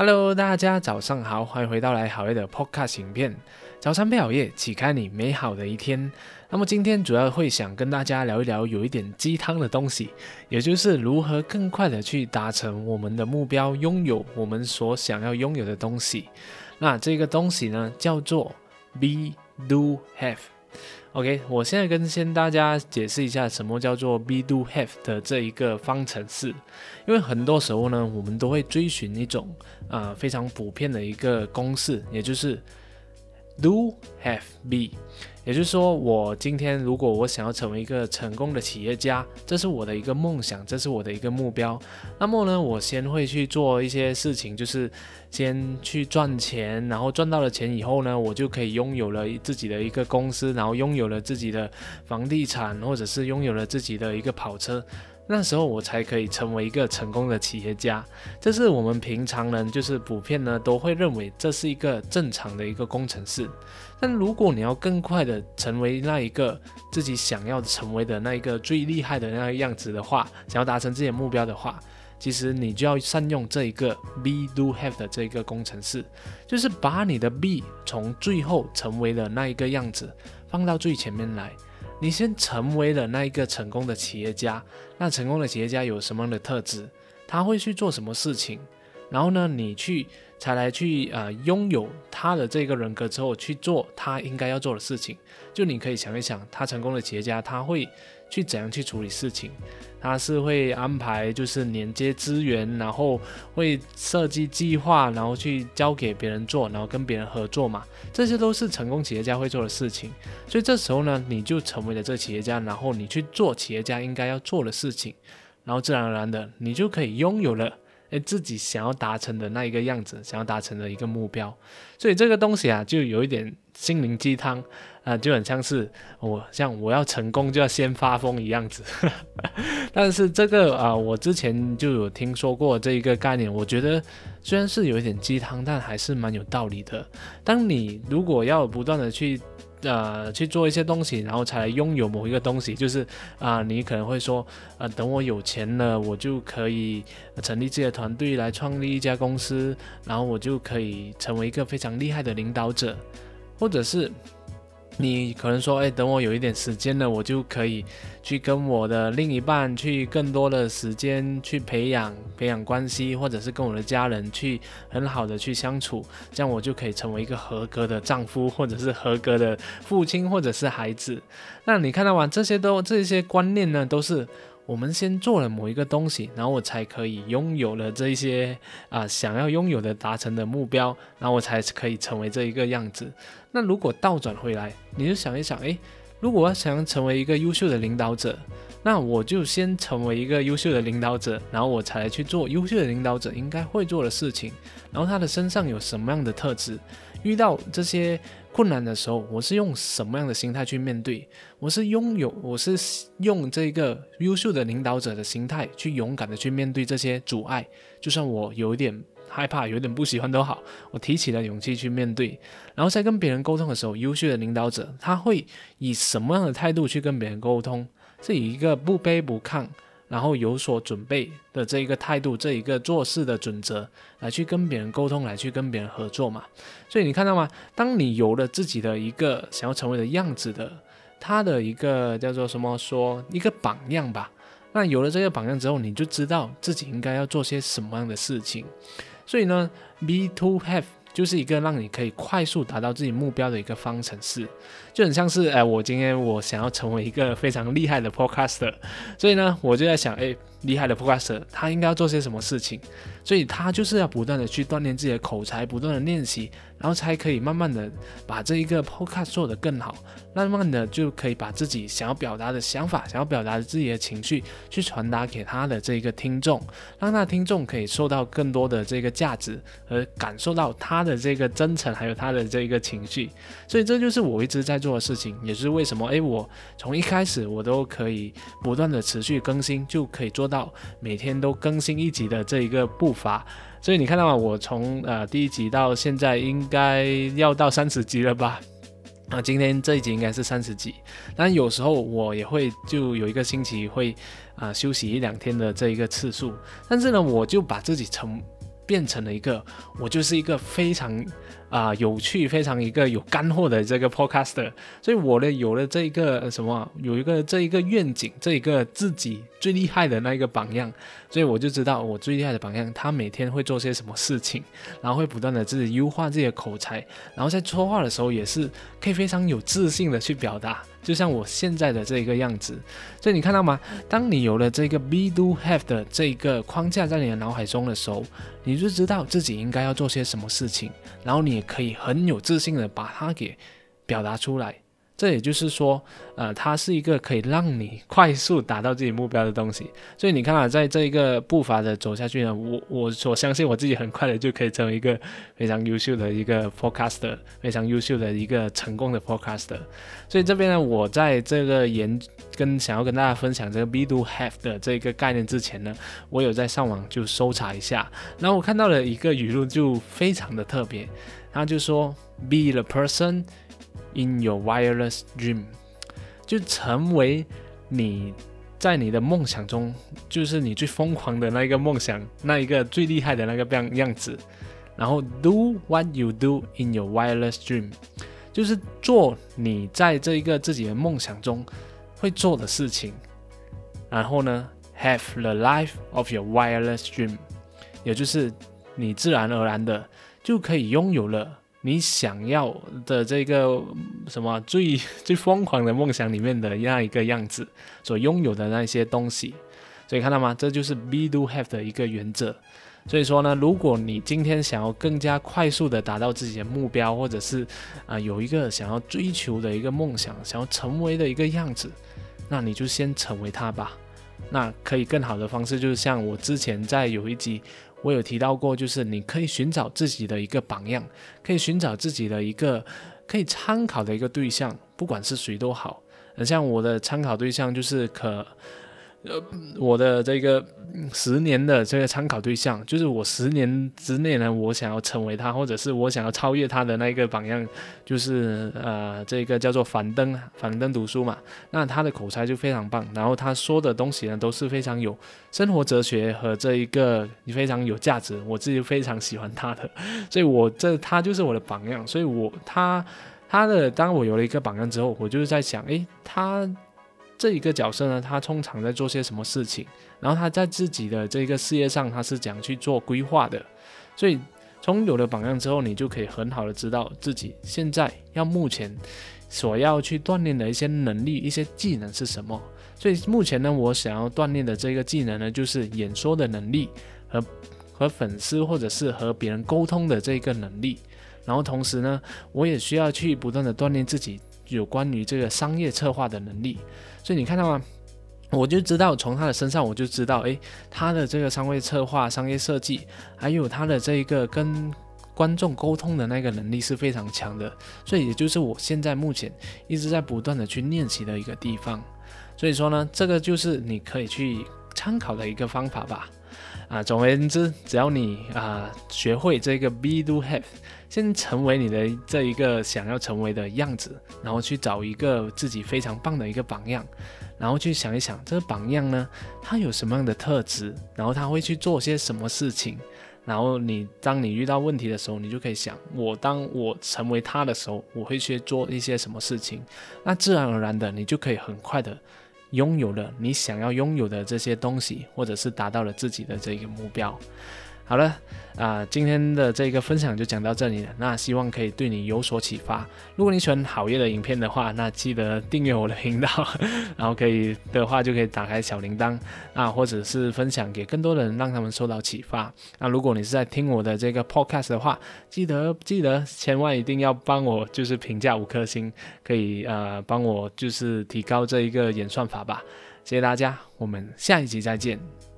Hello，大家早上好，欢迎回到来好夜的 Podcast 影片。早餐配好夜，启开你美好的一天。那么今天主要会想跟大家聊一聊有一点鸡汤的东西，也就是如何更快的去达成我们的目标，拥有我们所想要拥有的东西。那这个东西呢，叫做 Be Do Have。OK，我现在跟先大家解释一下什么叫做 B do have 的这一个方程式，因为很多时候呢，我们都会追寻一种啊非常普遍的一个公式，也就是 Do Have Be。也就是说，我今天如果我想要成为一个成功的企业家，这是我的一个梦想，这是我的一个目标。那么呢，我先会去做一些事情，就是先去赚钱，然后赚到了钱以后呢，我就可以拥有了自己的一个公司，然后拥有了自己的房地产，或者是拥有了自己的一个跑车。那时候我才可以成为一个成功的企业家，这是我们平常人就是普遍呢都会认为这是一个正常的一个工程师。但如果你要更快的成为那一个自己想要成为的那一个最厉害的那个样子的话，想要达成自己的目标的话，其实你就要善用这一个 be do have 的这一个工程师，就是把你的 be 从最后成为了那一个样子放到最前面来。你先成为了那一个成功的企业家，那成功的企业家有什么样的特质？他会去做什么事情？然后呢，你去才来去呃拥有他的这个人格之后去做他应该要做的事情。就你可以想一想，他成功的企业家他会去怎样去处理事情？他是会安排，就是连接资源，然后会设计计划，然后去交给别人做，然后跟别人合作嘛。这些都是成功企业家会做的事情。所以这时候呢，你就成为了这个企业家，然后你去做企业家应该要做的事情，然后自然而然的，你就可以拥有了诶自己想要达成的那一个样子，想要达成的一个目标。所以这个东西啊，就有一点心灵鸡汤。啊，就很像是我像我要成功就要先发疯一样子，但是这个啊，我之前就有听说过这一个概念，我觉得虽然是有一点鸡汤，但还是蛮有道理的。当你如果要不断的去呃去做一些东西，然后才拥有某一个东西，就是啊，你可能会说，呃，等我有钱了，我就可以成立自己的团队来创立一家公司，然后我就可以成为一个非常厉害的领导者，或者是。你可能说，哎，等我有一点时间了，我就可以去跟我的另一半去更多的时间去培养培养关系，或者是跟我的家人去很好的去相处，这样我就可以成为一个合格的丈夫，或者是合格的父亲，或者是孩子。那你看到吗？这些都这些观念呢，都是。我们先做了某一个东西，然后我才可以拥有了这些啊想要拥有的达成的目标，然后我才可以成为这一个样子。那如果倒转回来，你就想一想，诶，如果我想要成为一个优秀的领导者，那我就先成为一个优秀的领导者，然后我才去做优秀的领导者应该会做的事情。然后他的身上有什么样的特质？遇到这些。困难的时候，我是用什么样的心态去面对？我是拥有，我是用这个优秀的领导者的心态去勇敢的去面对这些阻碍。就算我有一点害怕，有点不喜欢都好，我提起了勇气去面对。然后在跟别人沟通的时候，优秀的领导者他会以什么样的态度去跟别人沟通？是以一个不卑不亢。然后有所准备的这一个态度，这一个做事的准则，来去跟别人沟通，来去跟别人合作嘛。所以你看到吗？当你有了自己的一个想要成为的样子的，他的一个叫做什么说一个榜样吧。那有了这个榜样之后，你就知道自己应该要做些什么样的事情。所以呢，be to have。就是一个让你可以快速达到自己目标的一个方程式，就很像是哎，我今天我想要成为一个非常厉害的 podcaster，所以呢，我就在想，哎，厉害的 podcaster 他应该要做些什么事情？所以他就是要不断的去锻炼自己的口才，不断的练习。然后才可以慢慢的把这一个 podcast 做得更好，慢慢的就可以把自己想要表达的想法、想要表达的自己的情绪去传达给他的这一个听众，让他听众可以受到更多的这个价值，而感受到他的这个真诚，还有他的这个情绪。所以这就是我一直在做做的事情，也是为什么诶，我从一开始我都可以不断的持续更新，就可以做到每天都更新一集的这一个步伐。所以你看到吗？我从呃第一集到现在应该要到三十集了吧？啊，今天这一集应该是三十集。但有时候我也会就有一个星期会啊休息一两天的这一个次数。但是呢，我就把自己成变成了一个我就是一个非常啊有趣、非常一个有干货的这个 podcaster。所以我呢有了这一个什么，有一个这一个愿景，这一个自己最厉害的那一个榜样。所以我就知道我最厉害的榜样，他每天会做些什么事情，然后会不断的自己优化自己的口才，然后在说话的时候也是可以非常有自信的去表达，就像我现在的这个样子。所以你看到吗？当你有了这个 be do have 的这个框架在你的脑海中的时候，你就知道自己应该要做些什么事情，然后你也可以很有自信的把它给表达出来。这也就是说，呃，它是一个可以让你快速达到自己目标的东西。所以你看啊，在这一个步伐的走下去呢，我我所相信我自己很快的就可以成为一个非常优秀的一个 podcaster，非常优秀的一个成功的 podcaster。所以这边呢，我在这个研跟想要跟大家分享这个 be do have 的这个概念之前呢，我有在上网就搜查一下，然后我看到了一个语录就非常的特别，他就说 be the person。In your wireless dream，就成为你在你的梦想中，就是你最疯狂的那一个梦想，那一个最厉害的那个样样子。然后 do what you do in your wireless dream，就是做你在这一个自己的梦想中会做的事情。然后呢，have the life of your wireless dream，也就是你自然而然的就可以拥有了。你想要的这个什么最 最疯狂的梦想里面的那一个样子，所拥有的那些东西，所以看到吗？这就是 be do have 的一个原则。所以说呢，如果你今天想要更加快速的达到自己的目标，或者是啊有一个想要追求的一个梦想，想要成为的一个样子，那你就先成为它吧。那可以更好的方式就是像我之前在有一集。我有提到过，就是你可以寻找自己的一个榜样，可以寻找自己的一个可以参考的一个对象，不管是谁都好。像我的参考对象就是可。呃，我的这个十年的这个参考对象，就是我十年之内呢，我想要成为他，或者是我想要超越他的那个榜样，就是呃，这个叫做樊登，樊登读书嘛。那他的口才就非常棒，然后他说的东西呢，都是非常有生活哲学和这一个非常有价值，我自己非常喜欢他的，所以我这他就是我的榜样，所以我他他的当我有了一个榜样之后，我就是在想，诶，他。这一个角色呢，他通常在做些什么事情？然后他在自己的这个事业上，他是怎样去做规划的？所以从有了榜样之后，你就可以很好的知道自己现在要目前所要去锻炼的一些能力、一些技能是什么。所以目前呢，我想要锻炼的这个技能呢，就是演说的能力和和粉丝或者是和别人沟通的这个能力。然后同时呢，我也需要去不断的锻炼自己有关于这个商业策划的能力。所以你看到吗？我就知道从他的身上，我就知道，诶，他的这个商业策划、商业设计，还有他的这一个跟观众沟通的那个能力是非常强的。所以也就是我现在目前一直在不断的去练习的一个地方。所以说呢，这个就是你可以去参考的一个方法吧。啊，总而言之，只要你啊学会这个 be do have，先成为你的这一个想要成为的样子，然后去找一个自己非常棒的一个榜样，然后去想一想这个榜样呢，他有什么样的特质，然后他会去做些什么事情，然后你当你遇到问题的时候，你就可以想，我当我成为他的时候，我会去做一些什么事情，那自然而然的，你就可以很快的。拥有了你想要拥有的这些东西，或者是达到了自己的这个目标。好了，啊，今天的这个分享就讲到这里了。那希望可以对你有所启发。如果你喜欢好业的影片的话，那记得订阅我的频道，然后可以的话就可以打开小铃铛啊，或者是分享给更多人，让他们受到启发。那如果你是在听我的这个 podcast 的话，记得记得千万一定要帮我就是评价五颗星，可以呃帮我就是提高这一个演算法吧。谢谢大家，我们下一集再见。